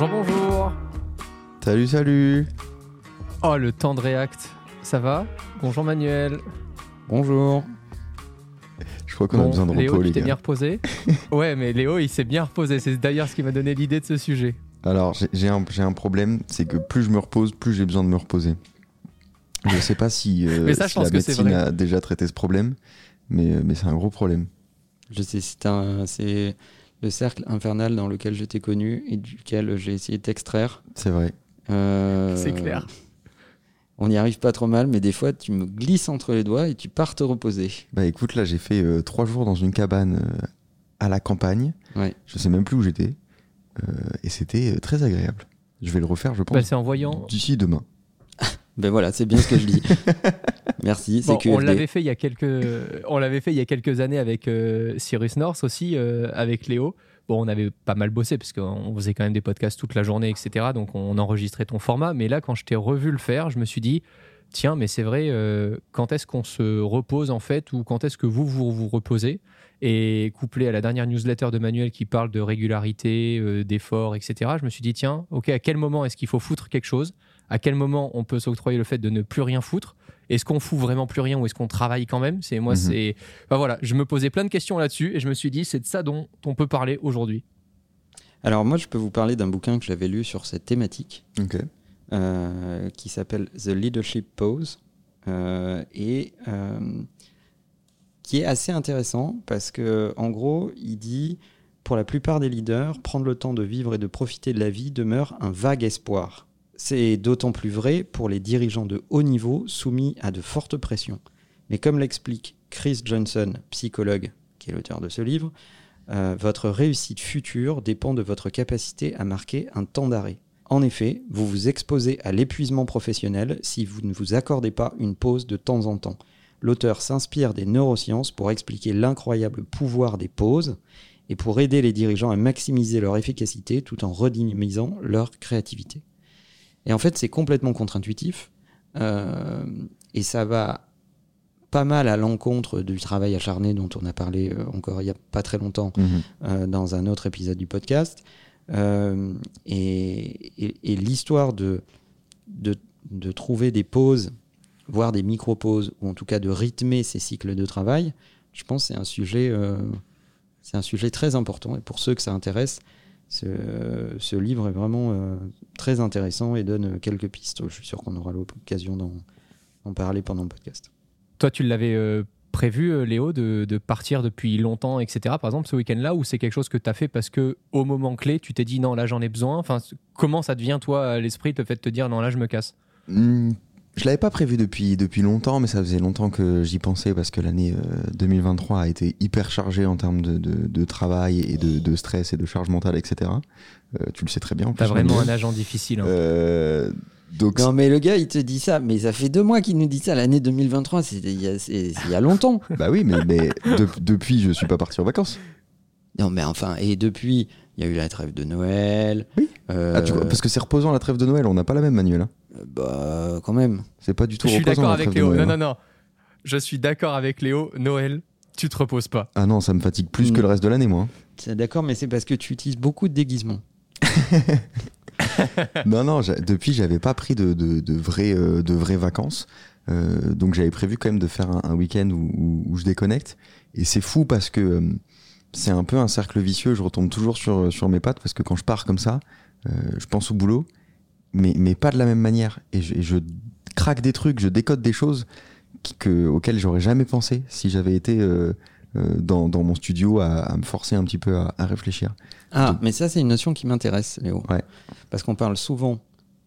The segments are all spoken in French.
Bonjour, bonjour. Salut, salut. Oh, le temps de React. Ça va? Bonjour Manuel. Bonjour. Je crois qu'on a besoin de Léo, repos, tu les t'es gars. bien reposé? Ouais, mais Léo, il s'est bien reposé. C'est d'ailleurs ce qui m'a donné l'idée de ce sujet. Alors, j'ai- j'ai un, j'ai un problème, c'est que plus je me repose, plus j'ai besoin de me reposer. Je sais pas si, euh, Mais ça, je si pense la que c'est médecine vrai. a déjà traité ce problème, mais, euh, mais c'est un gros problème. Je sais, c'est un- c'est le cercle infernal dans lequel je t'ai connu et duquel j'ai essayé de t'extraire. C'est vrai. Euh, C'est clair. On n'y arrive pas trop mal, mais des fois, tu me glisses entre les doigts et tu pars te reposer. Bah écoute, là j'ai fait euh, trois jours dans une cabane euh, à la campagne. Ouais. Je sais même plus où j'étais. Euh, et c'était euh, très agréable. Je vais le refaire, je pense, Bah, c'est en voyant. d'ici demain. Ben voilà, c'est bien ce que je dis. Merci, Bon, on l'avait fait il y a quelques, on l'avait fait il y a quelques années avec euh, Cyrus North aussi, euh, avec Léo. Bon, on avait pas mal bossé parce qu'on faisait quand même des podcasts toute la journée, etc. Donc on enregistrait ton format. Mais là, quand je t'ai revu le faire, je me suis dit, tiens, mais c'est vrai, euh, quand est-ce qu'on se repose en fait, ou quand est-ce que vous vous, vous reposez? Et couplé à la dernière newsletter de Manuel qui parle de régularité, euh, d'effort, etc. Je me suis dit, tiens, ok, à quel moment est-ce qu'il faut foutre quelque chose? À quel moment on peut s'octroyer le fait de ne plus rien foutre? Est-ce qu'on fout vraiment plus rien ou est-ce qu'on travaille quand même? C'est moi, Mhm. c'est. Enfin, voilà, je me posais plein de questions là-dessus et je me suis dit, c'est de ça dont on peut parler aujourd'hui. Alors moi, je peux vous parler d'un bouquin que j'avais lu sur cette thématique. Euh, qui s'appelle The Leadership Pose euh, et euh, qui est assez intéressant parce que en gros il dit pour la plupart des leaders prendre le temps de vivre et de profiter de la vie demeure un vague espoir. C'est d'autant plus vrai pour les dirigeants de haut niveau soumis à de fortes pressions. Mais comme l'explique Chris Johnson, psychologue, qui est l'auteur de ce livre, euh, votre réussite future dépend de votre capacité à marquer un temps d'arrêt. En effet, vous vous exposez à l'épuisement professionnel si vous ne vous accordez pas une pause de temps en temps. L'auteur s'inspire des neurosciences pour expliquer l'incroyable pouvoir des pauses et pour aider les dirigeants à maximiser leur efficacité tout en redynamisant leur créativité. Et en fait, c'est complètement contre-intuitif euh, et ça va pas mal à l'encontre du travail acharné dont on a parlé euh, encore il n'y a pas très longtemps Mhm. euh, dans un autre épisode du podcast. Euh, et et- et l'histoire de, de, de trouver des pauses, voire des micro-pauses, ou en tout cas de rythmer ces cycles de travail, je pense que c'est un sujet, c'est un sujet très important. Et pour ceux que ça intéresse, ce, ce livre est vraiment très intéressant et donne quelques pistes. Je suis sûr qu'on aura l'occasion d'en parler pendant le podcast. Toi, tu l'avais euh, prévu, euh, Léo, de, de partir depuis longtemps, etc. Par exemple, ce week-end-là, ou c'est quelque chose que tu as fait parce que au moment clé, tu t'es dit non, là j'en ai besoin? Enfin, comment ça devient, toi, à l'esprit, le fait de te dire non, là je me casse? Hmm, Je l'avais pas prévu depuis, depuis longtemps, mais ça faisait longtemps que j'y pensais parce que l'année euh, 2023 a été hyper chargée en termes de, de- de travail et de, de stress et de charge mentale, etc. Euh, tu le sais très bien. en T'as vraiment un agent difficile. hein. Euh, donc, Non, mais le gars, il te dit ça, mais ça fait deux mois qu'il nous dit ça. L'année 2023, c'était il y a- c'est il y a longtemps. bah oui, mais, mais de- depuis, je suis pas parti en vacances. Non, mais enfin, et depuis, il y a eu la trêve de Noël. Oui. Euh, Ah, tu vois, parce que c'est reposant la trêve de Noël, on n'a pas la même manuel. hein. Bah, quand même. C'est pas du tout Je suis d'accord la avec trêve de Léo. Noël. Non, hein. non, non. Je suis d'accord avec Léo. Noël, tu te reposes pas. Ah non, ça me fatigue plus Mm. que le reste de l'année, moi. hein. C'est d'accord, mais c'est parce que tu utilises beaucoup de déguisements. non, non, depuis, j'avais pas pris de, de, de vraies, euh, de vraies vacances. Euh, donc j'avais prévu quand même de faire un, un week-end où, où- où je déconnecte. Et c'est fou parce que euh, c'est un peu un cercle vicieux. Je retombe toujours sur, sur mes pattes parce que quand je pars comme ça, euh, je pense au boulot, mais, mais pas de la même manière. Et je, et je craque des trucs, je décode des choses qui- que, auxquelles j'aurais jamais pensé si j'avais été euh, euh, dans, dans mon studio à, à me forcer un petit peu à, à réfléchir. Ah, Donc- mais ça, c'est une notion qui m'intéresse, Léo. Ouais. Parce qu'on parle souvent,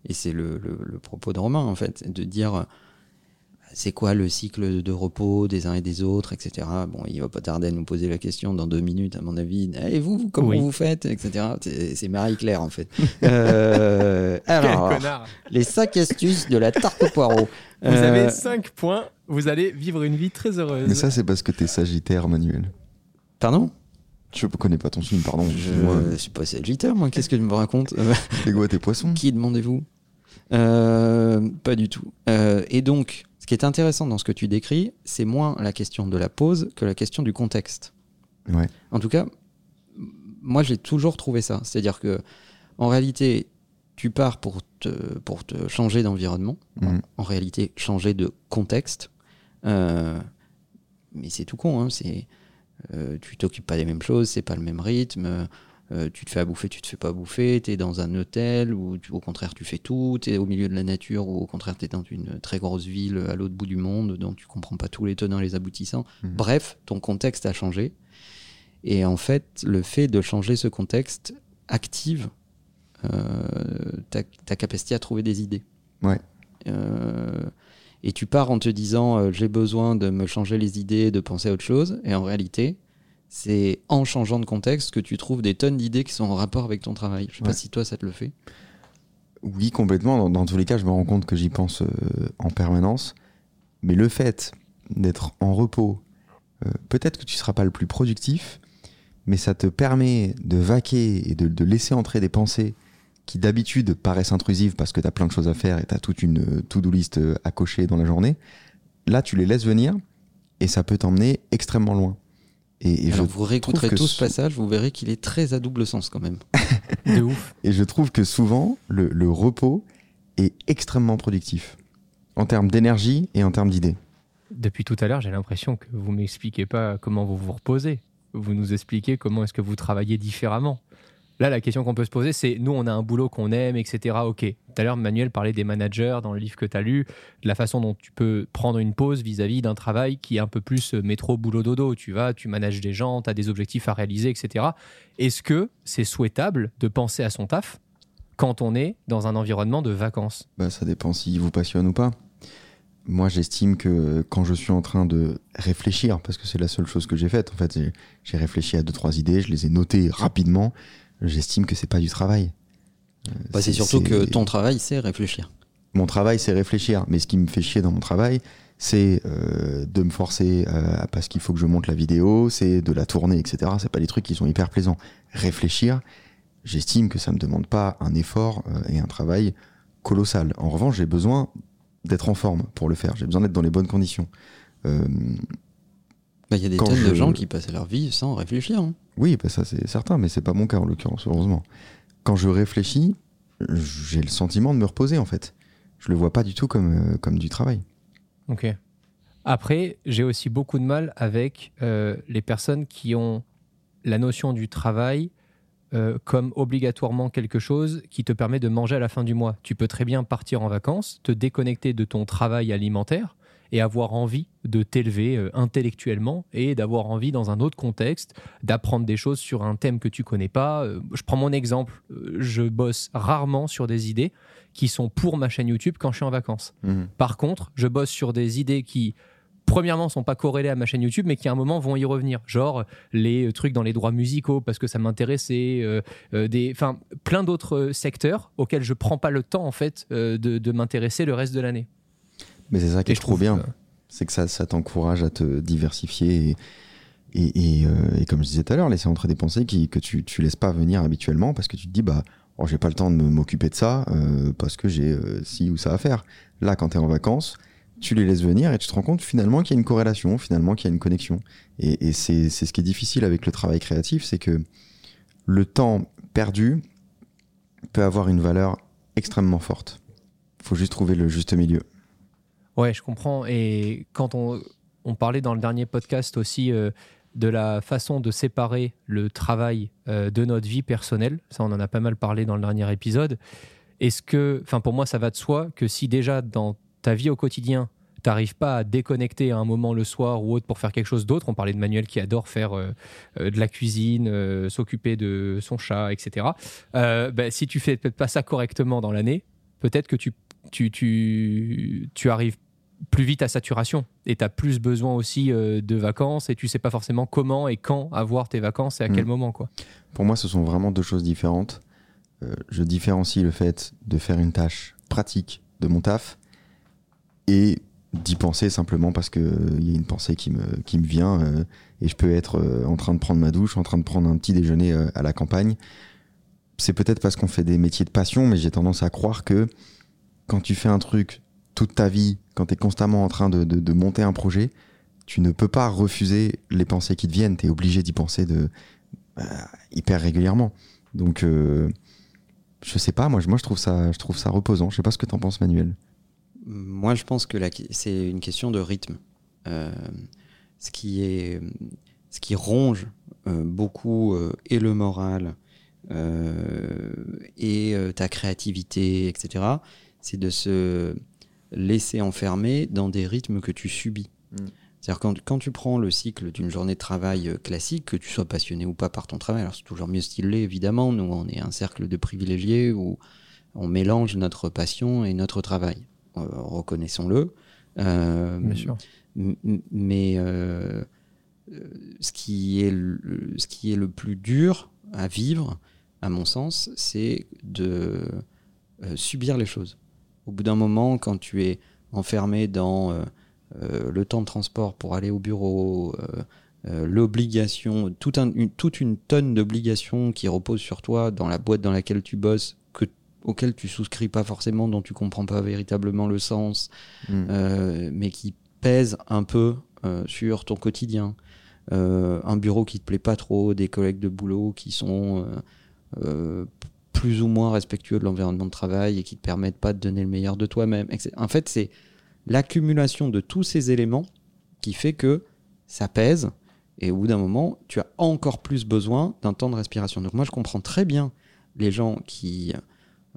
et c'est le, le- le propos de Romain, en fait, de dire c'est quoi le cycle de repos des uns et des autres, etc. Bon, il va pas tarder à nous poser la question dans deux minutes, à mon avis. Et vous, comment Oui. vous faites, etc. C'est c'est Marie-Claire, en fait. Euh, alors, les cinq astuces de la tarte au poireau. Vous Euh, avez 5 points, vous allez vivre une vie très heureuse. Mais ça, c'est parce que t'es sagittaire, Manuel. Pardon? Je connais pas ton signe, pardon. Je Moi, ne suis pas sagittaire, moi. Qu'est-ce que tu me racontes? Les goûts à tes poissons? Qui demandez-vous? Euh, Pas du tout. Euh, et donc, ce qui est intéressant dans ce que tu décris, c'est moins la question de la pause que la question du contexte. Ouais. En tout cas, moi j'ai toujours trouvé ça. C'est-à-dire que, en réalité, tu pars pour te, pour te changer d'environnement. Mhm. En réalité, changer de contexte. Euh, mais c'est tout con. Hein, c'est, euh, tu t'occupes pas des mêmes choses, c'est pas le même rythme. Euh, tu te fais à bouffer, tu te fais pas bouffer, tu es dans un hôtel ou au contraire tu fais tout, tu es au milieu de la nature ou au contraire tu es dans une très grosse ville à l'autre bout du monde dont tu comprends pas tous les tenants et les aboutissants. Mhm. Bref, ton contexte a changé. Et en fait, le fait de changer ce contexte active euh, ta, ta capacité à trouver des idées. Ouais. Euh, et tu pars en te disant j'ai besoin de me changer les idées, de penser à autre chose. Et en réalité, c'est en changeant de contexte que tu trouves des tonnes d'idées qui sont en rapport avec ton travail. Je sais Ouais. pas si toi ça te le fait. Oui, complètement. Dans, dans tous les cas, je me rends compte que j'y pense euh, en permanence. Mais le fait d'être en repos, euh, peut-être que tu ne seras pas le plus productif, mais ça te permet de vaquer et de, de laisser entrer des pensées qui d'habitude paraissent intrusives parce que tu as plein de choses à faire et tu as toute une euh, to-do list à cocher dans la journée. Là, tu les laisses venir et ça peut t'emmener extrêmement loin. Et, et Alors je vous réécouterez tout ce ce- passage, vous verrez qu'il est très à double sens quand même. De ouf. Et je trouve que souvent, le, le repos est extrêmement productif. En termes d'énergie et en termes d'idées. Depuis tout à l'heure, j'ai l'impression que vous m'expliquez pas comment vous vous reposez. Vous nous expliquez comment est-ce que vous travaillez différemment. Là, la question qu'on peut se poser, c'est nous, on a un boulot qu'on aime, etc. Ok. Tout à l'heure, Manuel parlait des managers dans le livre que tu as lu, de la façon dont tu peux prendre une pause vis-à-vis d'un travail qui est un peu plus euh, métro, boulot, dodo. Tu vas, tu manages des gens, tu as des objectifs à réaliser, etc. Est-ce que c'est souhaitable de penser à son taf quand on est dans un environnement de vacances? Bah, ça dépend s'il vous passionne ou pas. Moi, j'estime que quand je suis en train de réfléchir, parce que c'est la seule chose que j'ai faite, en fait, j'ai- réfléchi à deux, trois idées, je les ai notées rapidement, j'estime que c'est pas du travail. Euh, Bah, c'est surtout que ton travail, c'est réfléchir. Mon travail, c'est réfléchir, mais ce qui me fait chier dans mon travail, c'est euh, de me forcer euh, parce qu'il faut que je monte la vidéo, c'est de la tourner, etc. C'est pas des trucs qui sont hyper plaisants. Réfléchir, j'estime que ça me demande pas un effort euh, et un travail colossal. En revanche, j'ai besoin d'être en forme pour le faire. J'ai besoin d'être dans les bonnes conditions. Bah, Il y a des tonnes de gens qui passaient leur vie sans réfléchir. hein. Oui, bah ça c'est certain, mais c'est pas mon cas en l'occurrence, heureusement. Quand je réfléchis, j'ai le sentiment de me reposer en fait. Je le vois pas du tout comme, euh, comme du travail. Ok. Après, j'ai aussi beaucoup de mal avec euh, les personnes qui ont la notion du travail euh, comme obligatoirement quelque chose qui te permet de manger à la fin du mois. Tu peux très bien partir en vacances, te déconnecter de ton travail alimentaire et avoir envie de t'élever euh, intellectuellement et d'avoir envie dans un autre contexte d'apprendre des choses sur un thème que tu connais pas. Euh, je prends mon exemple, Euh, je bosse rarement sur des idées qui sont pour ma chaîne YouTube quand je suis en vacances. Par contre, je bosse sur des idées qui, premièrement, sont pas corrélées à ma chaîne YouTube, mais qui à un moment vont y revenir. Genre les trucs dans les droits musicaux parce que ça m'intéressait, euh, euh, des, enfin, plein d'autres secteurs auxquels je prends pas le temps en fait euh, de, de m'intéresser le reste de l'année. Mais c'est ça qui est je trop trouve bien. que- c'est que ça, ça t'encourage à te diversifier et, et, et, euh, et comme je disais tout à l'heure, laisser entrer des pensées qui, que tu, tu laisses pas venir habituellement parce que tu te dis, bah, oh, j'ai pas le temps de m'occuper de ça euh, parce que j'ai euh, ci ou ça à faire. Là, quand tu es en vacances, tu les laisses venir et tu te rends compte finalement qu'il y a une corrélation, finalement qu'il y a une connexion. Et, et c'est c'est ce qui est difficile avec le travail créatif, c'est que le temps perdu peut avoir une valeur extrêmement forte. faut juste trouver le juste milieu. Ouais, je comprends. Et quand on, on parlait dans le dernier podcast aussi euh, de la façon de séparer le travail euh, de notre vie personnelle, ça on en a pas mal parlé dans le dernier épisode. Est-ce que, enfin pour moi ça va de soi que si déjà dans ta vie au quotidien, t'arrives pas à déconnecter à un moment le soir ou autre pour faire quelque chose d'autre? On parlait de Manuel qui adore faire euh, de la cuisine, s'occuper de son chat, etc. Bah, si tu fais peut-être pas ça correctement dans l'année, peut-être que tu, tu, tu, tu arrives plus vite à saturation et tu as plus besoin aussi euh, de vacances et tu sais pas forcément comment et quand avoir tes vacances et à quel Mm. moment quoi. Pour moi, ce sont vraiment deux choses différentes. Euh, je différencie le fait de faire une tâche pratique de mon taf et d'y penser simplement parce qu'il y a une pensée qui me, qui me vient euh, et je peux être euh, en train de prendre ma douche, en train de prendre un petit déjeuner euh, à la campagne. C'est peut-être parce qu'on fait des métiers de passion, mais j'ai tendance à croire que quand tu fais un truc toute ta vie, quand tu es constamment en train de, monter un projet, tu ne peux pas refuser les pensées qui te viennent. Tu es obligé d'y penser de, euh, hyper régulièrement. Donc, euh, je sais pas, moi, moi je, trouve ça, je trouve ça reposant. Je sais pas ce que t'en penses, Manuel. Moi, je pense que c'est une question de rythme. Euh, ce, qui est, ce qui ronge euh, beaucoup et le moral et ta créativité, etc., c'est de se laisser enfermer dans des rythmes que tu subis. Mm. C'est-à-dire quand, quand tu prends le cycle d'une journée de travail euh, classique, que tu sois passionné ou pas par ton travail, alors c'est toujours mieux stylé évidemment, nous on est un cercle de privilégiés où on mélange notre passion et notre travail, Euh, reconnaissons-le. Euh, Bien sûr. Mais euh, ce, qui est le, ce qui est le plus dur à vivre, à mon sens, c'est de euh, subir les choses. Au bout d'un moment, quand tu es enfermé dans euh, euh, le temps de transport pour aller au bureau, euh, l'obligation, tout un- une- toute une tonne d'obligations qui reposent sur toi dans la boîte dans laquelle tu bosses, que, auxquelles tu souscris pas forcément, dont tu comprends pas véritablement le sens, Mm. euh, mais qui pèse un peu euh, sur ton quotidien. Euh, un bureau qui te plaît pas trop, des collègues de boulot qui sont plus ou moins respectueux de l'environnement de travail et qui te permettent pas de donner le meilleur de toi-même. En fait, c'est l'accumulation de tous ces éléments qui fait que ça pèse et au bout d'un moment, tu as encore plus besoin d'un temps de respiration. Donc moi, je comprends très bien les gens qui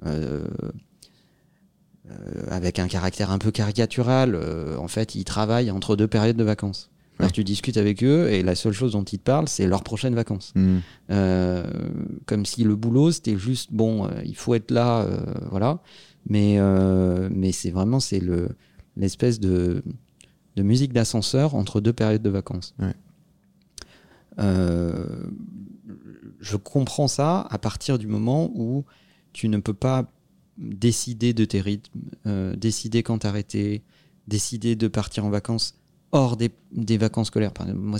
euh, euh, avec un caractère un peu caricatural, euh, en fait, ils travaillent entre deux périodes de vacances. Alors, tu discutes avec eux et la seule chose dont ils te parlent, c'est leurs prochaines vacances. Mm. Euh, comme si le boulot, c'était juste, bon, euh, il faut être là, euh, voilà. Mais, mais c'est vraiment, c'est le, l'espèce de, de musique d'ascenseur entre deux périodes de vacances. Ouais. Je comprends ça à partir du moment où tu ne peux pas décider de tes rythmes, décider quand t'arrêter, décider de partir en vacances hors des, des vacances scolaires. Par exemple, moi,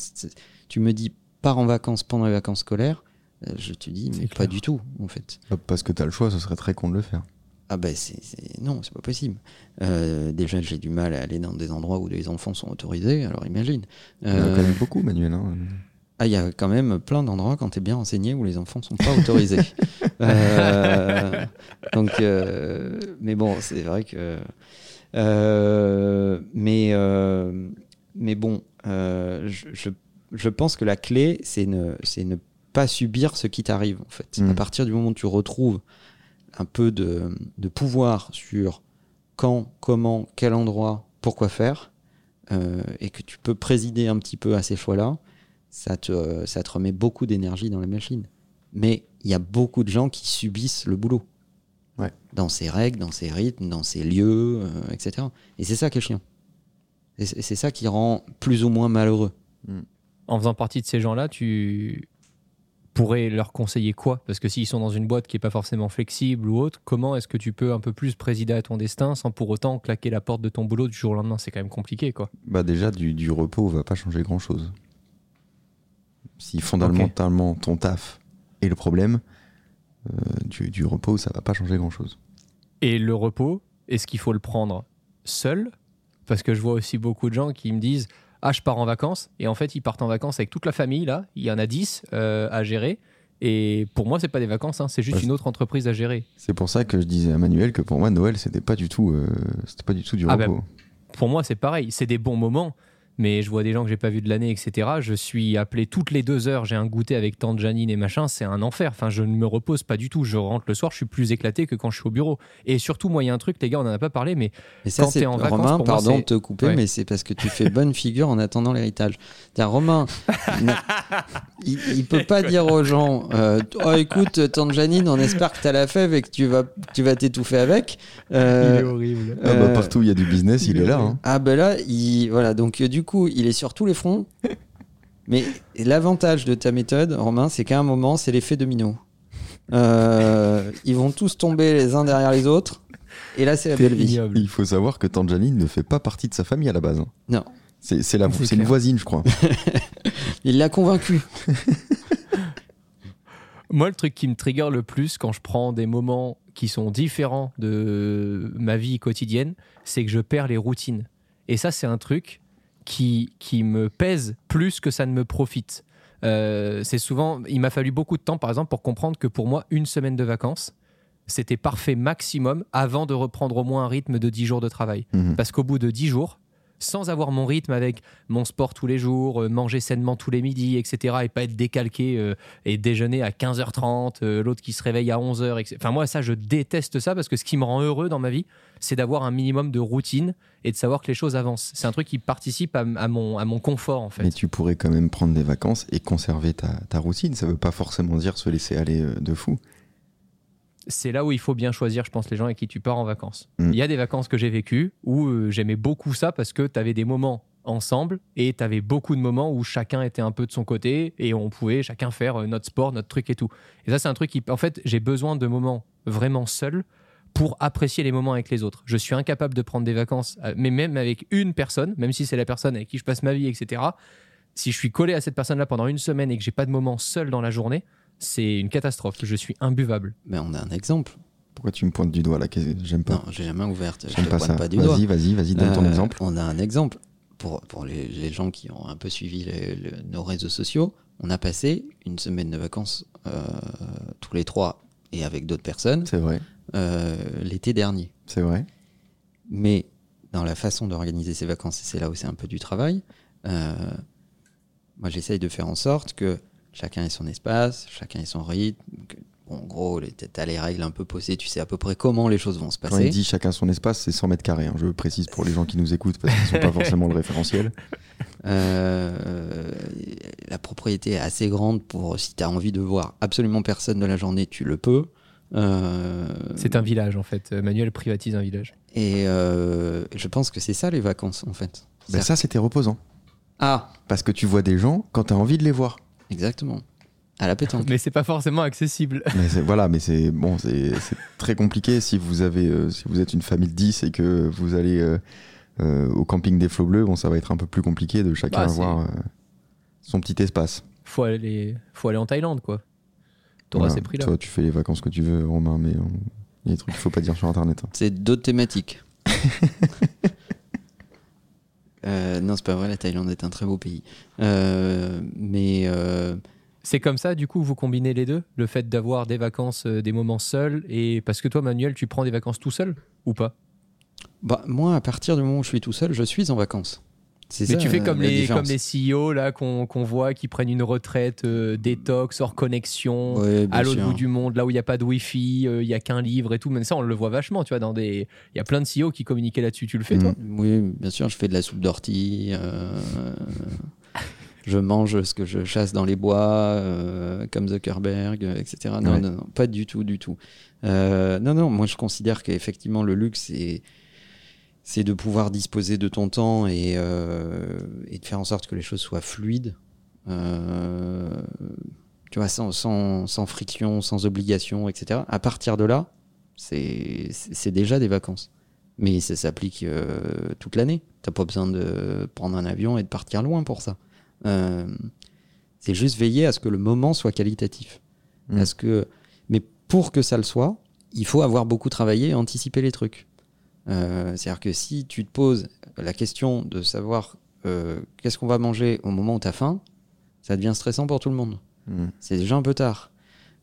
tu me dis pars en vacances pendant les vacances scolaires, euh, je te dis mais pas du tout en fait. Parce que t'as le choix, ce serait très con de le faire. Ah ben c'est, c'est- non, c'est pas possible. Euh, déjà j'ai du mal à aller dans des endroits où les enfants sont autorisés, alors imagine. Il y en a Euh, quand même beaucoup, Manuel. hein. ah, il y a quand même plein d'endroits quand tu es bien renseigné où les enfants sont pas autorisés. Euh, donc, euh, mais bon, c'est vrai que. euh, mais, euh, mais bon, euh, je, je, je pense que la clé, c'est ne, pas subir ce qui t'arrive, en fait. Mm. À partir du moment où tu retrouves un peu de, de pouvoir sur quand, comment, quel endroit, pourquoi faire, euh, et que tu peux présider un petit peu à ces choix-là, ça te, ça te remet beaucoup d'énergie dans la machine. Mais il y a beaucoup de gens qui subissent le boulot. Ouais. Dans ses règles, dans ses rythmes, dans ses lieux, euh, etc. Et c'est ça qui est chiant. Et c'est ça qui rend plus ou moins malheureux. En faisant partie de ces gens-là, tu pourrais leur conseiller quoi? Parce que s'ils sont dans une boîte qui est pas forcément flexible ou autre, comment est-ce que tu peux un peu plus présider à ton destin sans pour autant claquer la porte de ton boulot du jour au lendemain? C'est quand même compliqué, quoi. Bah déjà, du, du repos va pas changer grand-chose. Si fondamentalement ton taf est le problème, euh, du, du repos, ça va pas changer grand-chose. Et le repos, est-ce qu'il faut le prendre seul? Parce que je vois aussi beaucoup de gens qui me disent Ah, je pars en vacances. Et en fait, ils partent en vacances avec toute la famille, là. Il y en a 10 euh, à gérer. Et pour moi, c'est pas des vacances, hein, c'est juste une autre entreprise à gérer. C'est pour ça que je disais à Manuel que pour moi, Noël, c'était pas du tout, euh, c'était pas du tout du Ah bah, repos. Pour moi, c'est pareil. C'est des bons moments. Mais je vois des gens que j'ai pas vus de l'année, etc. Je suis appelé toutes les deux heures, j'ai un goûter avec tant de Janine et machin, c'est un enfer. Enfin, je ne me repose pas du tout. Je rentre le soir, je suis plus éclaté que quand je suis au bureau. Et surtout, moi, il y a un truc, les gars, on en a pas parlé, mais Mais ça, Quand c'est t'es en vacances, Romain, pour moi, pardon c'est- de te couper, Ouais. mais c'est parce que tu fais bonne figure en attendant l'héritage. Tiens, Romain, il, il peut pas dire aux gens euh, Oh, écoute, tante Janine, on espère que tu as la fève et que tu vas tu vas t'étouffer avec. Euh, horrible. Ah bah, euh, partout où il y a du business, il, il est est là. hein. Ah ben là, il, voilà, donc euh, du coup, il est sur tous les fronts. Mais l'avantage de ta méthode, Romain, c'est qu'à un moment, c'est l'effet domino. Euh, ils vont tous tomber les uns derrière les autres. Et là, c'est la belle vie. Il faut savoir que Tante Janine ne fait pas partie de sa famille à la base. hein. Non, C'est une voisine, je crois. il l'a convaincu. Moi, le truc qui me trigger le plus quand je prends des moments qui sont différents de ma vie quotidienne, c'est que je perds les routines. Et ça, c'est un truc qui, qui me pèse plus que ça ne me profite. Euh, c'est souvent, il m'a fallu beaucoup de temps, par exemple, pour comprendre que pour moi, une semaine de vacances, c'était parfait maximum avant de reprendre au moins un rythme de 10 jours de travail. Mhm. Parce qu'au bout de 10 jours, sans avoir mon rythme avec mon sport tous les jours, euh, manger sainement tous les midis, etc., et pas être décalqué euh, et déjeuner à 15h30, euh, l'autre qui se réveille à 11h. etc. Enfin, moi, ça, je déteste ça parce que ce qui me rend heureux dans ma vie, c'est d'avoir un minimum de routine et de savoir que les choses avancent. C'est un truc qui participe à, à mon, à mon confort, en fait. Mais tu pourrais quand même prendre des vacances et conserver ta, ta routine. Ça veut pas forcément dire se laisser aller de fou. C'est là où il faut bien choisir, je pense, les gens avec qui tu pars en vacances. Mm. Il y a des vacances que j'ai vécues où euh, j'aimais beaucoup ça parce que tu avais des moments ensemble et tu avais beaucoup de moments où chacun était un peu de son côté et on pouvait chacun faire euh, notre sport, notre truc et tout. Et ça, c'est un truc qui, en fait, j'ai besoin de moments vraiment seuls pour apprécier les moments avec les autres. Je suis incapable de prendre des vacances, euh, mais même avec une personne, même si c'est la personne avec qui je passe ma vie, etc. Si je suis collé à cette personne-là pendant une semaine et que j'ai pas de moment seul dans la journée, c'est une catastrophe. Je suis imbuvable. Mais on a un exemple. Pourquoi tu me pointes du doigt là J'aime pas. Non, j'ai jamais ouverte. Je J'aime te pas pointe ça. pas du doigt. Vas-y, vas-y, vas-y, donne ton Euh, exemple. On a un exemple. Pour, pour les, les gens qui ont un peu suivi les- nos réseaux sociaux, on a passé une semaine de vacances euh, tous les trois et avec d'autres personnes C'est vrai, euh, l'été dernier. c'est vrai. Mais dans la façon d'organiser ces vacances, et c'est là où c'est un peu du travail, euh, moi j'essaye de faire en sorte que chacun ait son espace, chacun ait son rythme. que- bon, en gros, tu as les règles un peu posées, tu sais à peu près comment les choses vont se Quand passer. il dit chacun son espace, c'est 100 mètres carrés. hein. Je précise pour les gens qui nous écoutent parce qu'ils sont pas forcément le référentiel. Euh, la propriété est assez grande pour si tu as envie de voir absolument personne de la journée, tu le peux. Euh, C'est un village en fait. Manuel privatise un village. Et euh, je pense que c'est ça les vacances en fait. Ben ça, c'était reposant. Ah, Parce que tu vois des gens quand tu as envie de les voir. Exactement. À la pétanque. Mais c'est pas forcément accessible. Mais voilà, mais c'est bon, c'est très compliqué si vous avez, euh, si vous êtes une famille de 10 et que vous allez euh, euh, au camping des flots bleus, bon, ça va être un peu plus compliqué de chacun Bah, avoir euh, son petit espace. Faut aller, faut aller en Thaïlande quoi. T'auras Voilà. ces prix-là. Toi, tu fais les vacances que tu veux, Romain, mais euh, il y a des trucs qu'il faut pas dire sur Internet. hein. C'est d'autres thématiques. Euh, non, c'est pas vrai, la Thaïlande est un très beau pays. Euh, mais euh, C'est comme ça, du coup, vous combinez les deux Le fait d'avoir des vacances, des moments seuls, et parce que toi, Manuel, tu prends des vacances tout seul ou pas? Bah, moi, à partir du moment où je suis tout seul, je suis en vacances. Mais ça, tu fais euh, comme les, différence. comme les CEO là qu'on qu'on voit qui prennent une retraite euh, détox, hors connexion, Ouais, à l'autre bout du monde, là où il n'y a pas de wifi, euh, il y a qu'un livre et tout. Mais ça, on le voit vachement, tu vois. Dans des, il y a plein de CEO qui communiquaient là-dessus. Tu le fais, toi Oui, bien sûr, je fais de la soupe d'ortie. euh, je mange ce que je chasse dans les bois, euh, comme Zuckerberg, euh, etc. Non, Ouais. non, non, pas du tout, du tout. Euh, non, non, moi je considère qu'effectivement le luxe, c'est, c'est de pouvoir disposer de ton temps et, euh, et de faire en sorte que les choses soient fluides. Euh, tu vois, sans, sans, sans friction, sans obligation, etc. À partir de là, c'est, déjà des vacances. Mais ça s'applique euh, toute l'année. T'as pas besoin de prendre un avion et de partir loin pour ça. C'est juste veiller à ce que le moment soit qualitatif. Mm. Ce que... Mais pour que ça le soit, il faut avoir beaucoup travaillé et anticiper les trucs. Euh, C'est-à-dire que si tu te poses la question de savoir euh, qu'est-ce qu'on va manger au moment où tu as faim, ça devient stressant pour tout le monde Mm. c'est déjà un peu tard.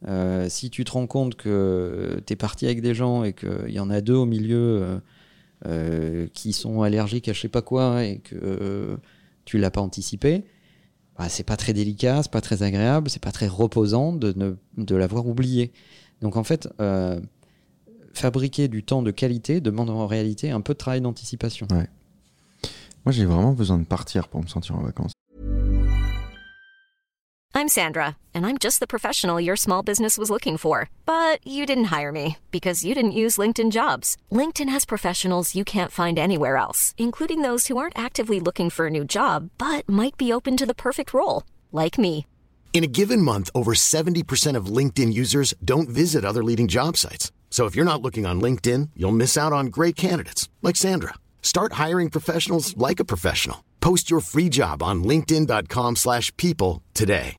Euh, si tu te rends compte que tu es parti avec des gens et qu'il y en a deux au milieu qui sont allergiques à je sais pas quoi et que tu l'as pas anticipé, bah, c'est pas très délicat, c'est pas très agréable, c'est pas très reposant de, ne, de l'avoir oublié. Donc en fait, fabriquer du temps de qualité demande en réalité un peu de travail d'anticipation. Moi, j'ai vraiment besoin de partir pour me sentir en vacances. I'm Sandra, and I'm just the professional your small business was looking for. But you didn't hire me because you didn't use LinkedIn jobs. LinkedIn has professionals you can't find anywhere else, including those who aren't actively looking for a new job but might be open to the perfect role, like me. In a given month, over 70% of LinkedIn users don't visit other leading job sites. So if you're not looking on LinkedIn, you'll miss out on great candidates like Sandra. Start hiring professionals like a professional. Post your free job on linkedin.com/people slash people today.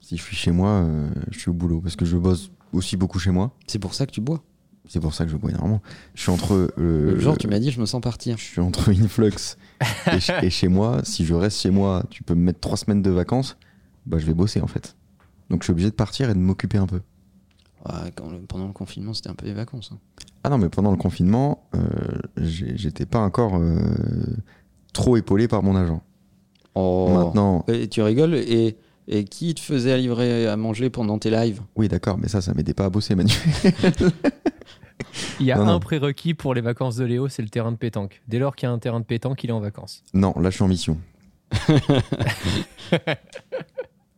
Si je suis chez moi, euh, je suis au boulot parce que je bosse aussi beaucoup chez moi. C'est pour ça que tu bois. C'est pour ça que je bois énormément. Je suis entre. euh, jour, tu m'as dit, je me sens partir. Je suis entre Influx et, ch- et chez moi. Si je reste chez moi, tu peux me mettre trois semaines de vacances. Bah, je vais bosser en fait. Donc je suis obligé de partir et de m'occuper un peu. Ouais, quand le- pendant le confinement, c'était un peu les vacances. hein. Ah non, mais pendant le confinement, euh, j'étais pas encore euh, trop épaulé par mon agent. Oh. Maintenant, Et tu rigoles et, et qui te faisait livrer à manger pendant tes lives? Oui, d'accord, mais ça, ça m'aidait pas à bosser, Manu. Il y a Non, un non. prérequis pour les vacances de Léo, c'est le terrain de pétanque. Dès lors qu'il y a un terrain de pétanque, il est en vacances. non, là, je suis en mission.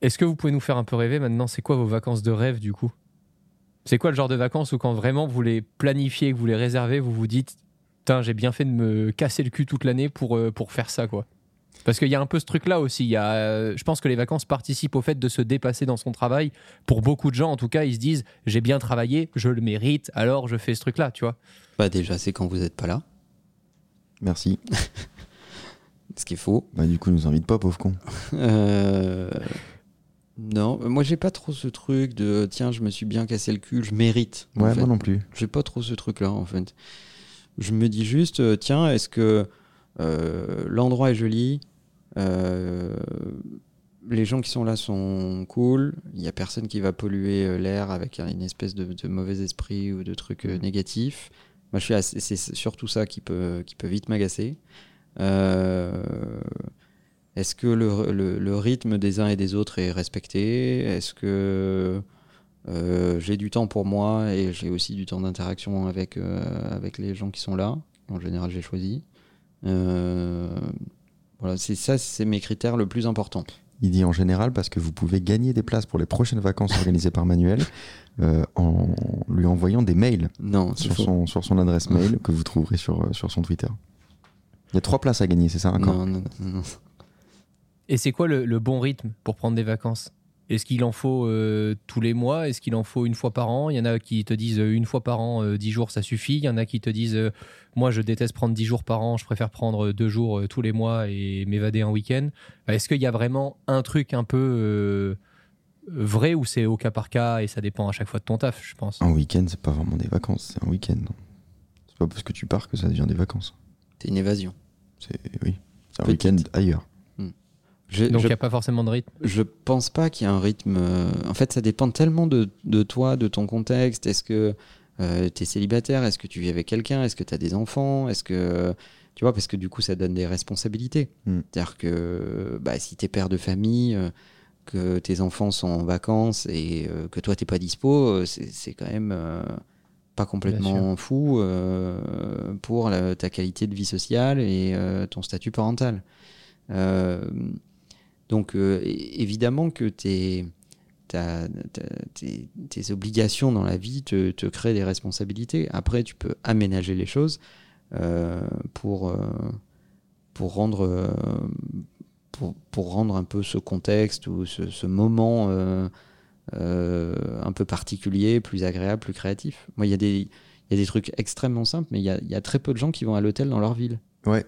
Est-ce que vous pouvez nous faire un peu rêver maintenant C'est quoi vos vacances de rêve du coup? C'est quoi le genre de vacances où quand vraiment vous les planifiez, que vous les réservez, vous vous dites Putain, j'ai bien fait de me casser le cul toute l'année pour, euh, pour faire ça quoi? Parce qu'il y a un peu ce truc-là aussi. Il y a, euh, je pense que les vacances participent au fait de se dépasser dans son travail. Pour beaucoup de gens, en tout cas, ils se disent J'ai bien travaillé, je le mérite, alors je fais ce truc-là, tu vois. Bah déjà, c'est quand vous n'êtes pas là, Merci. ce qui est faux. Bah, du coup, nous invite pas, pauvre con. Euh, Non, moi j'ai pas trop ce truc de tiens, je me suis bien cassé le cul, je mérite. Ouais, moi non plus. J'ai pas trop ce truc-là en fait. Je me dis juste, euh, tiens, est-ce que euh, l'endroit est joli euh, Les gens qui sont là sont cool. Il y a personne qui va polluer euh, l'air avec une espèce de, de mauvais esprit ou de trucs euh, négatifs. Moi, je suis assez- c'est surtout ça qui peut, qui peut vite m'agacer. Euh, est-ce que le, le- le rythme des uns et des autres est respecté? Est-ce que euh, j'ai du temps pour moi et j'ai aussi du temps d'interaction avec, euh, avec les gens qui sont là? En général, j'ai choisi. Euh, voilà, c'est ça, c'est mes critères le plus important. Il dit en général parce que vous pouvez gagner des places pour les prochaines vacances organisées par Manuel euh, en lui envoyant des mails Non, sur son, sur son adresse mail que vous trouverez sur, sur son Twitter. Il y a trois places à gagner, c'est ça encore Non, non, non, non. Et c'est quoi le, le bon rythme pour prendre des vacances? Est-ce qu'il en faut euh, tous les mois? Est-ce qu'il en faut une fois par an? Il y en a qui te disent euh, une fois par an, euh, 10 jours, ça suffit. Il y en a qui te disent euh, moi, je déteste prendre 10 jours par an, je préfère prendre euh, deux jours euh, tous les mois et m'évader un week-end. Est-ce qu'il y a vraiment un truc un peu euh, vrai ou c'est au cas par cas et ça dépend à chaque fois de ton taf, je pense? Un week-end, c'est pas vraiment des vacances, c'est un week-end. C'est pas parce que tu pars que ça devient des vacances. C'est une évasion. C'est oui, c'est un week-end ailleurs. Je, Donc il n'y a pas forcément de rythme. je pense pas qu'il y a un rythme. euh, En fait, ça dépend tellement de, de toi, de ton contexte. Est-ce que tu es célibataire? Est-ce que tu vis avec quelqu'un? Est-ce que tu as des enfants? Est-ce que. Tu vois, parce que du coup, ça donne des responsabilités. Mm. C'est-à-dire que bah, si tu es père de famille, euh, que tes enfants sont en vacances et euh, que toi, t'es pas dispo, euh, c'est c'est quand même euh, pas complètement fou euh, pour la- ta qualité de vie sociale et euh, ton statut parental. Euh, donc, euh, évidemment que tes, obligations dans la vie te, créent des responsabilités. Après, tu peux aménager les choses euh, pour, euh, pour, rendre, pour, rendre un peu ce contexte ou ce, moment un peu particulier, plus agréable, plus créatif. Moi, il y, a des- y a des trucs extrêmement simples, mais il y a, y a très peu de gens qui vont à l'hôtel dans leur ville. Ouais,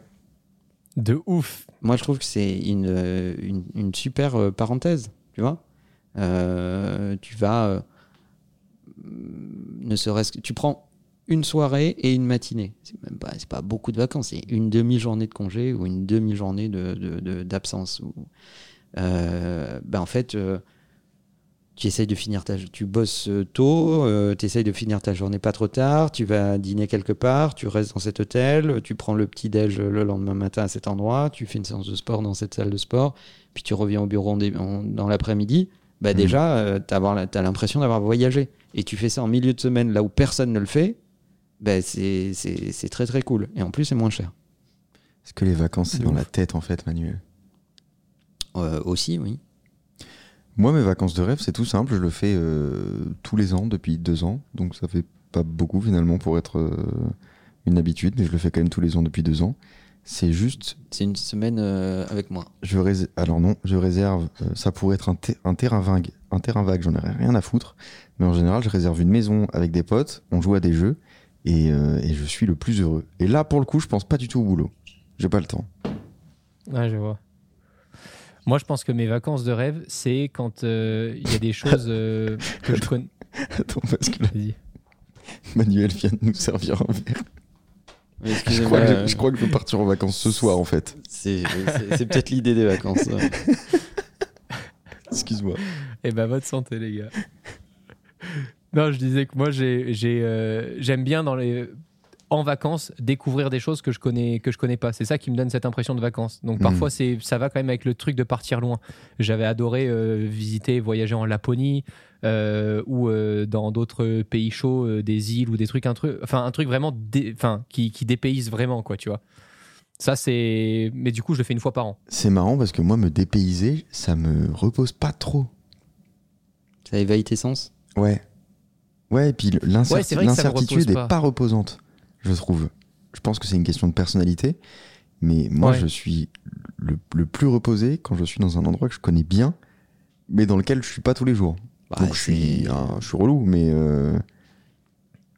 De ouf. Moi, je trouve que c'est une, euh, une, super euh, parenthèse, tu vois. Euh, tu vas, ne serait-ce que, tu prends une soirée et une matinée. C'est même pas, beaucoup de vacances, c'est une demi-journée de congé ou une demi-journée de, de- de- d'absence. Euh, ben en fait, tu essayes de finir ta, tu bosses euh, tôt, tu essayes de finir ta journée pas trop tard, tu vas dîner quelque part, tu restes dans cet hôtel, tu prends le petit déj le lendemain matin à cet endroit, tu fais une séance de sport dans cette salle de sport, puis tu reviens au bureau dans l'après-midi. Bah déjà, tu as l'impression d'avoir voyagé. Et tu fais ça en milieu de semaine, là où personne ne le fait, bah c'est très très cool. Et en plus, c'est moins cher. Est-ce que les vacances, c'est dans la tête en fait, Manuel? Aussi, oui. Moi, mes vacances de rêve, c'est tout simple. Je le fais euh, tous les ans depuis deux ans. Donc, ça fait pas beaucoup finalement pour être euh, une habitude, mais je le fais quand même tous les ans depuis deux ans. C'est juste. C'est une semaine euh, avec moi. Je Alors, non, je réserve. ça pourrait être un, terrain vague. Un terrain vague, j'en ai rien à foutre. Mais en général, je réserve une maison avec des potes. On joue à des jeux. Et, et je suis le plus heureux. Et là, pour le coup, je pense pas du tout au boulot. J'ai pas le temps. Ouais, je vois. Moi, je pense que mes vacances de rêve, c'est quand euh, il y a des choses euh, que je connais. Attends, parce que là, Manuel vient de nous servir un verre. Je crois, que je, crois, que je veux partir en vacances ce soir, en fait. C'est peut-être l'idée des vacances. Excuse-moi. Et eh ben, votre santé, les gars. Non, je disais que moi, euh, j'aime bien dans les en vacances découvrir des choses que je connais que je connais pas. C'est ça qui me donne cette impression de vacances. Donc parfois hmm. c'est ça va quand même avec le truc de partir loin. J'avais adoré euh, visiter, voyager en Laponie euh, ou euh, dans d'autres pays chauds, des îles ou des trucs un truc, enfin un truc vraiment, enfin qui, qui dépayse vraiment quoi, tu vois. Ça c'est, mais du coup je le fais une fois par an. C'est marrant parce que moi me dépayser, ça me repose pas trop. Ça éveille tes sens? Ouais. Ouais, et puis l'incertitude n'est pas reposante je trouve. Je pense que c'est une question de personnalité. Mais moi, je suis le, plus reposé quand je suis dans un endroit que je connais bien, mais dans lequel je suis pas tous les jours. Bah, Donc je suis, je suis relou, mais. Euh,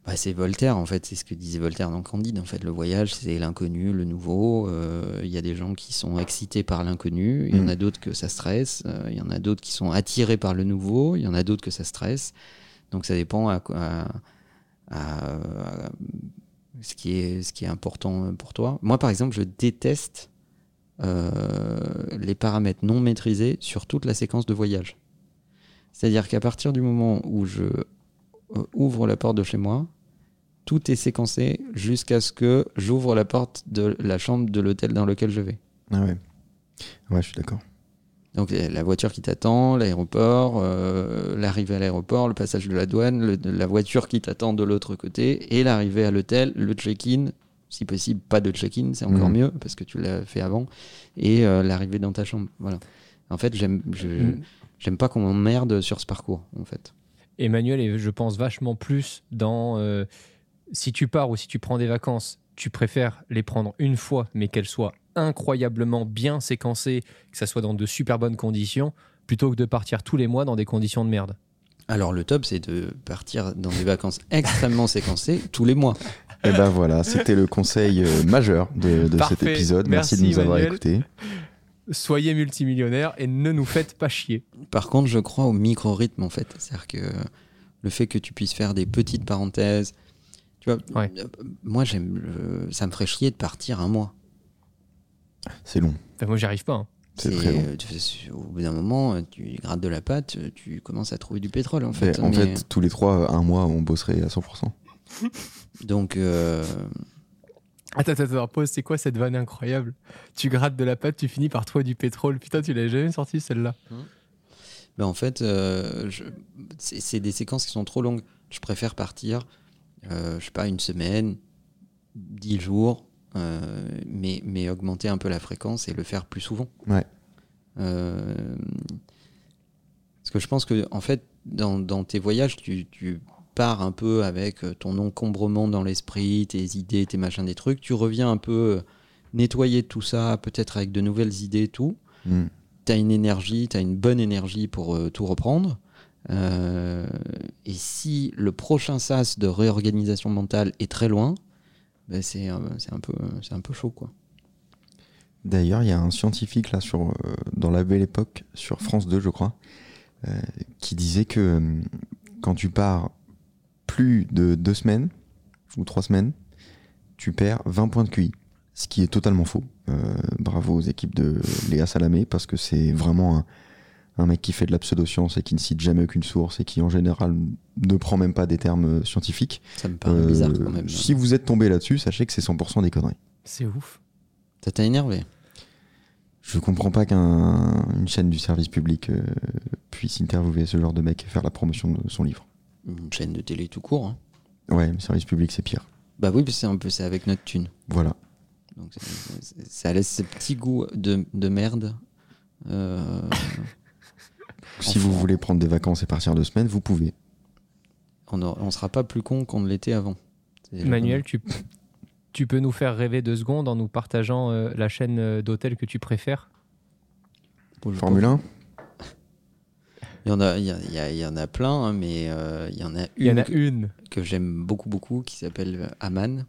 bah, c'est Voltaire, en fait, c'est ce que disait Voltaire dans Candide. En fait, le voyage, c'est l'inconnu, le nouveau. Euh, il y a des gens qui sont excités par l'inconnu, il y en a mm. d'autres que ça stresse, euh, il y en a d'autres qui sont attirés par le nouveau, il y en a d'autres que ça stresse. Donc ça dépend à, à ce qui est, ce qui est important pour toi. Moi, par exemple, je déteste euh, les paramètres non maîtrisés sur toute la séquence de voyage. C'est-à-dire qu'à partir du moment où je euh, ouvre la porte de chez moi, tout est séquencé jusqu'à ce que j'ouvre la porte de la chambre de l'hôtel dans lequel je vais. Ah ouais. Ouais, je suis d'accord. Donc la voiture qui t'attend, l'aéroport, euh, l'arrivée à l'aéroport, le passage de la douane, la voiture qui t'attend de l'autre côté, et l'arrivée à l'hôtel, le check-in, si possible pas de check-in, c'est encore mhm. mieux parce que tu l'as fait avant, et euh, l'arrivée dans ta chambre. Voilà. En fait, j'aime, mhm. j'aime pas qu'on m'emmerde sur ce parcours, en fait. Emmanuel, je pense vachement plus dans euh, si tu pars ou si tu prends des vacances, tu préfères les prendre une fois, mais qu'elles soient incroyablement bien séquencé, que ça soit dans de super bonnes conditions, plutôt que de partir tous les mois dans des conditions de merde. Alors le top, c'est de partir dans des vacances extrêmement séquencées tous les mois. Et eh ben voilà, c'était le conseil euh, majeur de, cet épisode. Merci, de nous avoir écoutés. Soyez multimillionnaire et ne nous faites pas chier. Par contre, je crois au micro-rythme en fait. C'est-à-dire que le fait que tu puisses faire des petites parenthèses, tu vois, euh, moi j'aime, ça me ferait chier de partir un mois. C'est long. moi, j'y arrive pas. Hein. C'est très long. au bout d'un moment, tu grattes de la pâte, tu commences à trouver du pétrole en fait. En fait, tous les trois, un mois, on bosserait à 100%. Donc. Euh... Attends, attends, attends, pause, c'est quoi cette vanne incroyable? Tu grattes de la pâte, tu finis par trouver du pétrole. Putain, tu l'avais jamais sorti celle-là. Ben, en fait, euh, c'est des séquences qui sont trop longues. Je préfère partir, euh, je sais pas, une semaine, dix jours, euh, mais, mais augmenter un peu la fréquence et le faire plus souvent. Ouais. Euh, parce que je pense que, en fait, dans, dans tes voyages, tu, tu, pars un peu avec ton encombrement dans l'esprit, tes idées, tes machins, des trucs. Tu reviens un peu nettoyer tout ça, peut-être avec de nouvelles idées et tout. Mm. Tu as une énergie, tu as une bonne énergie pour euh, tout reprendre. et si le prochain sas de réorganisation mentale est très loin, euh, c'est un, peu, chaud. D'ailleurs, il y a un scientifique là sur, euh, dans la belle époque, sur France 2, je crois, euh, qui disait que quand tu pars plus de deux semaines ou trois semaines, tu perds 20 points de QI. Ce qui est totalement faux. bravo aux équipes de Léa Salamé parce que c'est vraiment un mec qui fait de la pseudoscience et qui ne cite jamais aucune source et qui en général ne prend même pas des termes euh, scientifiques. Ça me paraît Euh, bizarre quand même. Si vous êtes tombé là-dessus, sachez que c'est 100% des conneries. C'est ouf. Ça t'a énervé? Je comprends pas qu'une chaîne du service public euh, puisse interviewer ce genre de mec et faire la promotion de son livre. Une chaîne de télé tout court. hein. Ouais, le service public c'est pire. Bah oui, parce que c'est un peu c'est avec notre thune. Voilà. Donc ça laisse ce petit goût de, de merde. Euh, Si vous voulez prendre des vacances et partir deux semaines, vous pouvez. on ne on sera pas plus con qu'on ne l'était avant. Manuel, tu, tu peux nous faire rêver deux secondes en nous partageant euh, la chaîne euh, d'hôtel que tu préfères? Formule 1 Il y en a, il y, a- il y a- il y en a plein, hein, mais euh, il y en a Il y en une a que, une. que j'aime beaucoup, beaucoup, qui s'appelle Aman,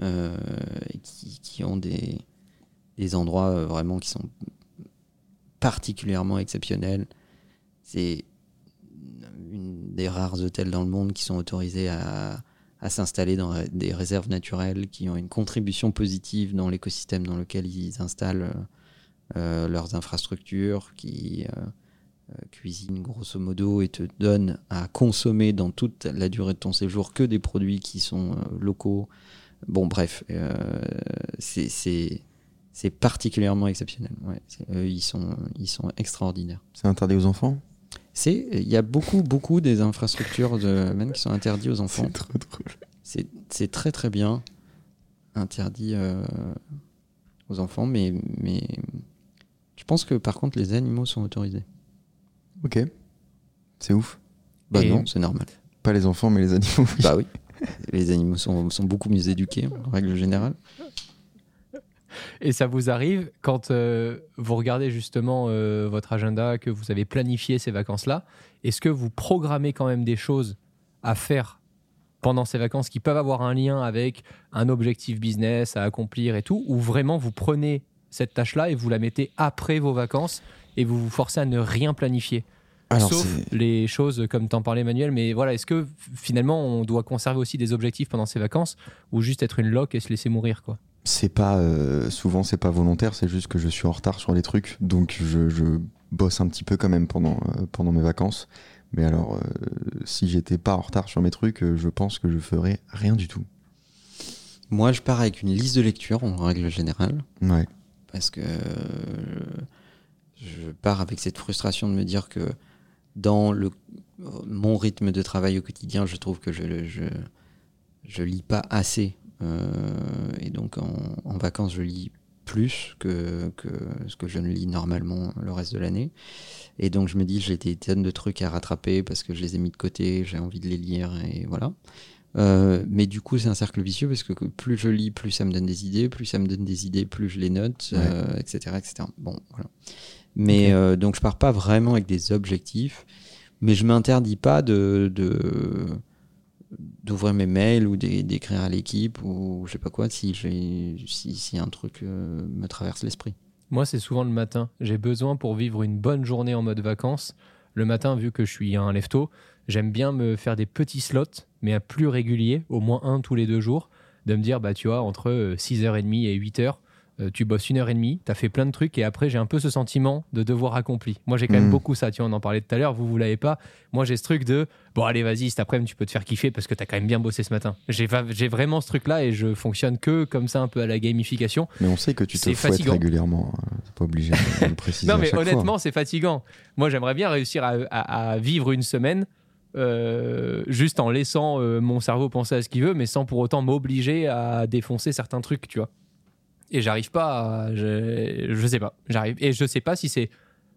euh, qui, qui ont des, des endroits euh, vraiment qui sont particulièrement exceptionnels. C'est une des rares hôtels dans le monde qui sont autorisés à, s'installer dans des réserves naturelles, qui ont une contribution positive dans l'écosystème dans lequel ils installent euh, leurs infrastructures, qui euh, euh, cuisinent grosso modo et te donnent à consommer dans toute la durée de ton séjour que des produits qui sont locaux. Bon, bref, c'est- c'est particulièrement exceptionnel. Ils sont extraordinaires. C'est interdit aux enfants? C'est, il y a beaucoup, beaucoup des infrastructures de même qui sont interdites aux enfants. C'est trop drôle. C'est c'est très très bien interdit euh, aux enfants, mais, mais je pense que par contre les animaux sont autorisés? Ok. C'est ouf. Bah Et- non, c'est normal. Pas les enfants, mais les animaux. oui. Bah oui. Les animaux sont, sont beaucoup mieux éduqués en règle générale. Et ça vous arrive quand euh, vous regardez justement euh, votre agenda, que vous avez planifié ces vacances-là, est-ce que vous programmez quand même des choses à faire pendant ces vacances qui peuvent avoir un lien avec un objectif business à accomplir et tout, ou vraiment vous prenez cette tâche-là et vous la mettez après vos vacances et vous vous forcez à ne rien planifier? Alors, Sauf les choses comme t'en parlais Manuel, mais voilà, est-ce que finalement on doit conserver aussi des objectifs pendant ces vacances ou juste être une loque et se laisser mourir quoi? C'est pas euh, souvent c'est pas volontaire c'est juste que je suis en retard sur les trucs donc je, je bosse un petit peu quand même pendant euh, pendant mes vacances mais alors euh, si j'étais pas en retard sur mes trucs je pense que je ferais rien du tout Moi, je pars avec une liste de lecture en règle générale. ouais parce que je pars avec cette frustration de me dire que dans le, mon rythme de travail au quotidien, je trouve que je je, je lis pas assez. Euh, et donc en, en vacances, je lis plus que, que ce que je ne lis normalement le reste de l'année. Et donc je me dis, j'ai des tonnes de trucs à rattraper parce que je les ai mis de côté, j'ai envie de les lire et voilà. Euh, mais du coup, c'est un cercle vicieux parce que plus je lis, plus ça me donne des idées, plus ça me donne des idées, plus je les note, Ouais. euh, etc., etc. Bon, voilà. Mais euh, donc, je pars pas vraiment avec des objectifs, mais je m'interdis pas de de- d'ouvrir mes mails ou d'é- d'écrire à l'équipe ou je sais pas quoi si si, si un truc euh, me traverse l'esprit. Moi, c'est souvent le matin. J'ai besoin pour vivre une bonne journée en mode vacances. Le matin, vu que je suis un lève-tôt, j'aime bien me faire des petits slots, mais à plus réguliers, au moins un tous les deux jours, de me dire, bah tu vois, entre euh, 6h30 et 8h, euh, tu bosses une heure et demie, tu as fait plein de trucs, et après, j'ai un peu ce sentiment de devoir accompli. Moi, j'ai quand même Mm. beaucoup ça, tu vois, on en parlait tout à l'heure, vous, vous l'avez pas. Moi, j'ai ce truc de, bon, allez, vas-y, cet après-midi, tu peux te faire kiffer parce que tu as quand même bien bossé ce matin. J'ai vraiment ce truc-là, et je fonctionne que comme ça, un peu à la gamification. mais on sait que tu te C'est fouettes fatigant. régulièrement hein. c'est pas obligé de le préciser Non, mais fois. honnêtement, c'est fatigant. Moi, j'aimerais bien réussir à, à- à vivre une semaine euh, juste en laissant euh, mon cerveau penser à ce qu'il veut, mais sans pour autant m'obliger à défoncer certains trucs, tu vois. Et j'arrive pas à. Je, je sais pas. J'arrive. Et je sais pas si c'est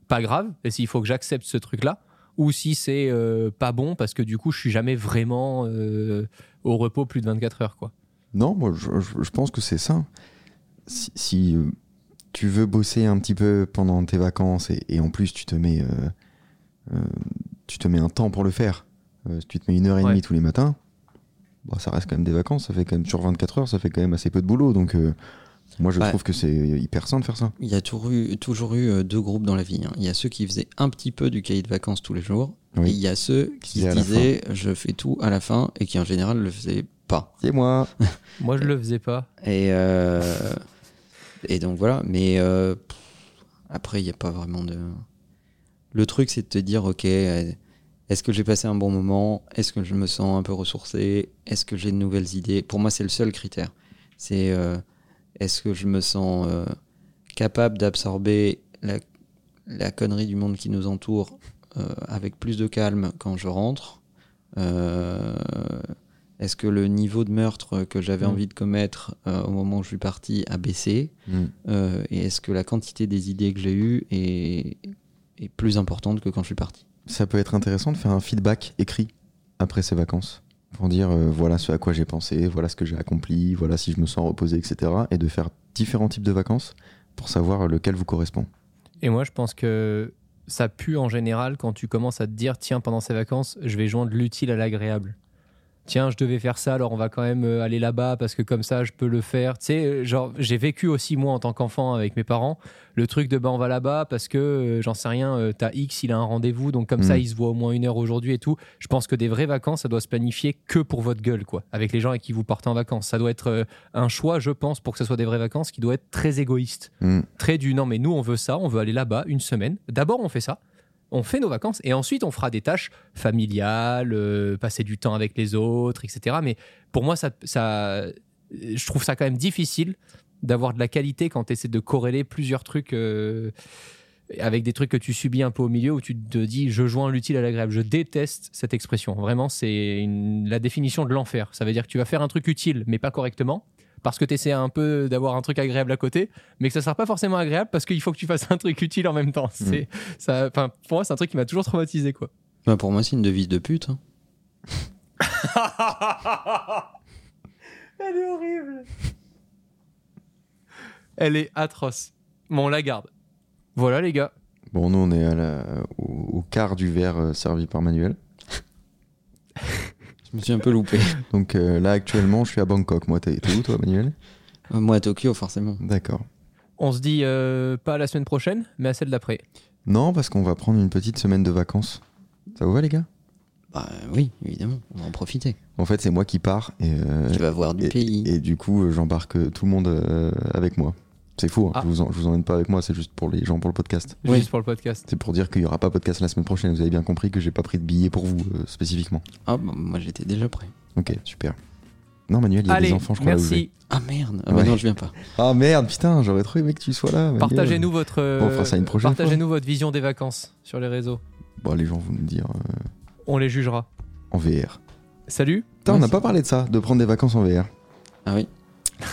pas grave et s'il faut que j'accepte ce truc-là ou si c'est euh, pas bon parce que du coup, je suis jamais vraiment euh, au repos plus de 24 heures, quoi. Non, moi je, je- pense que c'est ça. Si, si, euh, tu veux bosser un petit peu pendant tes vacances et, et en plus tu te mets, euh, tu te mets un temps pour le faire, si tu te mets une heure et Ouais. demie tous les matins, bah, ça reste quand même des vacances, ça fait quand même sur 24 heures, ça fait quand même assez peu de boulot. Donc moi je trouve que c'est hyper sain de faire ça. Il y a toujours eu, toujours eu euh, deux groupes dans la vie. hein. Il y a ceux qui faisaient un petit peu du cahier de vacances tous les jours, Oui. et il y a ceux qui se disaient je fais tout à la fin et qui en général le faisaient pas. C'est moi. Moi, je le faisais pas. Et, euh, et donc voilà. Mais euh, après, il n'y a pas vraiment de. le truc, c'est de te dire, ok, est-ce que j'ai passé un bon moment? Est-ce que je me sens un peu ressourcé? Est-ce que j'ai de nouvelles idées? Pour moi, c'est le seul critère. C'est euh, est-ce que je me sens euh, capable d'absorber la, la connerie du monde qui nous entoure euh, avec plus de calme quand je rentre Euh, Est-ce que le niveau de meurtre que j'avais Mm. envie de commettre au moment où je suis parti a baissé Mm. Et est-ce que la quantité des idées que j'ai eues est, est plus importante que quand je suis parti? Ça peut être intéressant de faire un feedback écrit après ces vacances? Pour dire euh, voilà ce à quoi j'ai pensé, voilà ce que j'ai accompli, voilà si je me sens reposé, etc. Et de faire différents types de vacances pour savoir lequel vous correspond. Et moi, je pense que ça pue en général quand tu commences à te dire tiens, pendant ces vacances, je vais joindre l'utile à l'agréable. Tiens, je devais faire ça, alors on va quand même euh, aller là-bas parce que comme ça, je peux le faire. Tu sais, euh, genre, j'ai vécu aussi, moi, en tant qu'enfant avec mes parents, le truc de bah, on va là-bas parce que, euh, j'en sais rien, euh, t'as X, il a un rendez-vous, donc comme ça, Mm. il se voit au moins une heure aujourd'hui et tout. Je pense que des vraies vacances, ça doit se planifier que pour votre gueule, quoi, avec les gens avec qui vous partez en vacances. Ça doit être euh, un choix, je pense, pour que ce soit des vraies vacances qui doit être très égoïste Mm. très du non mais nous on veut ça, on veut aller là-bas une semaine. D'abord on fait ça, on fait nos vacances et ensuite on fera des tâches familiales, euh, passer du temps avec les autres, etc. Mais pour moi ça, ça, je trouve ça quand même difficile d'avoir de la qualité quand tu essaies de corréler plusieurs trucs euh, avec des trucs que tu subis un peu au milieu où tu te dis je joins l'utile à l'agréable. Je déteste cette expression. Vraiment c'est la définition de l'enfer. Ça veut dire que tu vas faire un truc utile mais pas correctement parce que tu essaies un peu d'avoir un truc agréable à côté, mais que ça sera pas forcément agréable parce qu'il faut que tu fasses un truc utile en même temps. C'est, ça, pour moi, c'est un truc qui m'a toujours traumatisé, quoi. Bah, Pour moi, c'est une devise de pute. hein. Elle est horrible. Elle est atroce. Bon, on la garde. Voilà, les gars. Bon, nous, on est à la- au, au quart du verre euh, servi par Manuel. Je me suis un peu loupé. Donc euh, là, actuellement, je suis à Bangkok. Moi, t'es où, toi, Manuel Euh, Moi, à Tokyo, forcément. D'accord. On se dit euh, pas à la semaine prochaine, mais à celle d'après. Non, parce qu'on va prendre une petite semaine de vacances. Ça vous va, les gars? Bah oui, évidemment, on va en profiter. En fait, c'est moi qui pars. Et, euh, Tu vas voir du et, pays. et du coup, j'embarque tout le monde euh, avec moi. C'est fou, hein. Ah. je, vous en- je vous emmène pas avec moi, c'est juste pour les gens pour le podcast. Oui. Juste pour le podcast. C'est pour dire qu'il y aura pas podcast la semaine prochaine. Vous avez bien compris que j'ai pas pris de billets pour vous euh, spécifiquement. Ah, bah, moi, j'étais déjà prêt. Ok, super. Non, Manuel, il y a Allez, des enfants, je crois. merci. Ah merde, ah, bah Ouais. non, je viens pas. Ah merde, putain, j'aurais trop aimé que tu sois là. Partagez-nous votre. euh, Bon, on fera ça une prochaine Partagez-nous votre vision des vacances sur les réseaux. Bon, les gens vont nous dire euh, On les jugera. en VR. Salut. Putain, on n'a pas parlé de ça, de prendre des vacances en VR. Ah oui.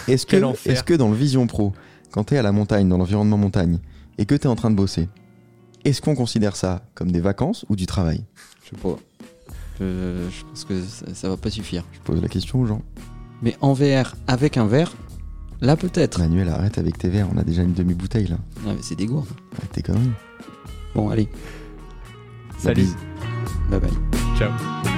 Est-ce que, Quel enfer. est-ce que dans le Vision Pro, quand t'es à la montagne, dans l'environnement montagne, et que t'es en train de bosser, est-ce qu'on considère ça comme des vacances ou du travail? Je sais pas. Je, je pense que ça, ça va pas suffire. Je pose la question aux gens. Mais en VR, avec un verre, là peut-être. Manuel, arrête avec tes verres, on a déjà une demi-bouteille là. Ah, mais c'est des gourdes. Arrête tes conneries. Bon, allez, Salut. bye bye. Ciao.